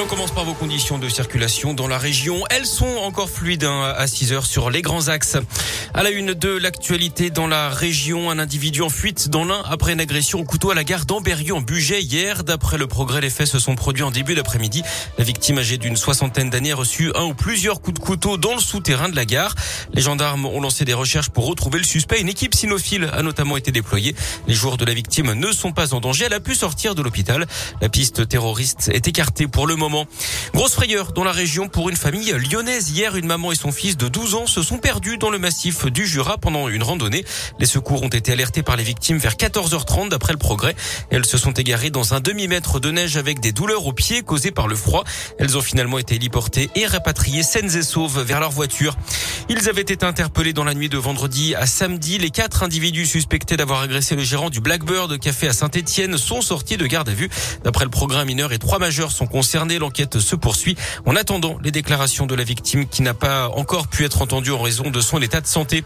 On commence par vos conditions de circulation dans la région. Elles sont encore fluides hein, à 6 heures sur les grands axes. À la une de l'actualité dans la région, un individu en fuite dans l'un après une agression au couteau à la gare d'Amberieu en Bugey hier. D'après le progrès, les faits se sont produits en début d'après-midi. La victime âgée d'une soixantaine d'années a reçu un ou plusieurs coups de couteau dans le souterrain de la gare. Les gendarmes ont lancé des recherches pour retrouver le suspect. Une équipe cynophile a notamment été déployée. Les jours de la victime ne sont pas en danger. Elle a pu sortir de l'hôpital. La piste terroriste est écartée pour le Grosse frayeur dans la région pour une famille lyonnaise. Hier, une maman et son fils de 12 ans se sont perdus dans le massif du Jura pendant une randonnée. Les secours ont été alertés par les victimes vers 14h30 d'après le progrès. Elles se sont égarées dans un demi-mètre de neige avec des douleurs aux pieds causées par le froid. Elles ont finalement été héliportées et rapatriées saines et sauves vers leur voiture. Ils avaient été interpellés dans la nuit de vendredi à samedi. Les quatre individus suspectés d'avoir agressé le gérant du Blackbird Café à Saint-Etienne sont sortis de garde à vue. D'après le programme mineur et trois majeurs sont concernés. L'enquête se poursuit en attendant les déclarations de la victime qui n'a pas encore pu être entendue en raison de son état de santé.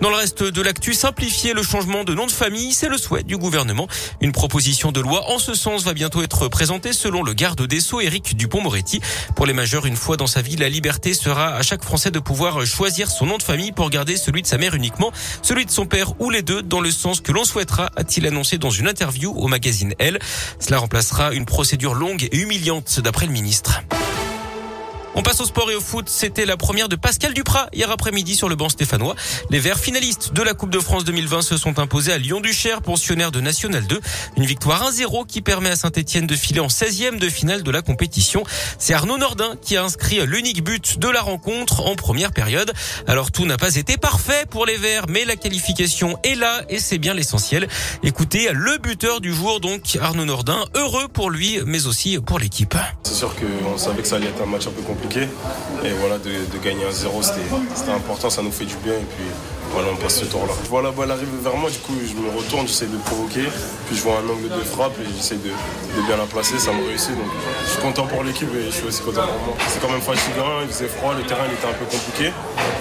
Dans le reste de l'actu, simplifier le changement de nom de famille, c'est le souhait du gouvernement. Une proposition de loi en ce sens va bientôt être présentée selon le garde des Sceaux Éric Dupont-Moretti. Pour les majeurs, une fois dans sa vie, la liberté sera à chaque Français de pouvoir choisir son nom de famille pour garder celui de sa mère uniquement, celui de son père ou les deux dans le sens que l'on souhaitera, a-t-il annoncé dans une interview au magazine Elle. Cela remplacera une procédure longue et humiliante d'après le ministre. On passe au sport et au foot. C'était la première de Pascal Duprat hier après-midi sur le banc stéphanois. Les Verts finalistes de la Coupe de France 2020 se sont imposés à Lyon-Duchère, pensionnaire de National 2. Une victoire 1-0 qui permet à Saint-Etienne de filer en 16e de finale de la compétition. C'est Arnaud Nordin qui a inscrit l'unique but de la rencontre en première période. Alors tout n'a pas été parfait pour les Verts, mais la qualification est là et c'est bien l'essentiel. Écoutez, le buteur du jour, donc Arnaud Nordin, heureux pour lui, mais aussi pour l'équipe. C'est sûr qu'on savait que ça allait être un match un peu compliqué et voilà, de, gagner un 0, c'était important, ça nous fait du bien. Et puis voilà, on passe ce tour-là. Voilà, elle arrive vers moi, du coup, je me retourne, j'essaie de provoquer. Puis je vois un angle de frappe et j'essaie de, bien la placer, ça me réussit. Donc je suis content pour l'équipe et je suis aussi content pour moi. C'est quand même fatigant, il faisait froid, le terrain il était un peu compliqué.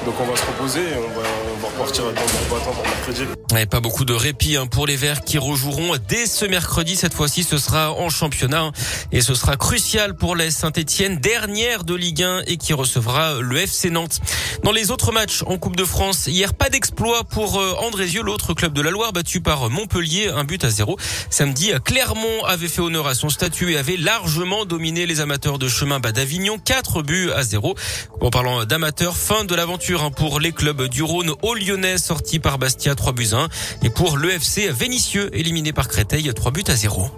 Donc on va se reposer et on va, on va repartir dans le battant pour mercredi. Et pas beaucoup de répit hein, pour les Verts qui rejoueront dès ce mercredi. Cette fois-ci, ce sera en championnat hein. et ce sera crucial pour la Saint-Etienne, dernière de Ligue 1 et qui recevra le FC Nantes. Dans les autres matchs en Coupe de France, hier pas d'exploit pour euh, Andrézieux, l'autre club de la Loire battu par Montpellier, un but à zéro. Samedi, Clermont avait fait honneur à son statut et avait largement dominé les amateurs de chemin bas d'Avignon, quatre buts à zéro. En parlant d'amateurs, fin de l'aventure hein, pour les clubs du Rhône au Lyonnais sorti par Bastia 3 buts 1 et pour l'EFC Vénitieux éliminé par Créteil 3 buts à 0.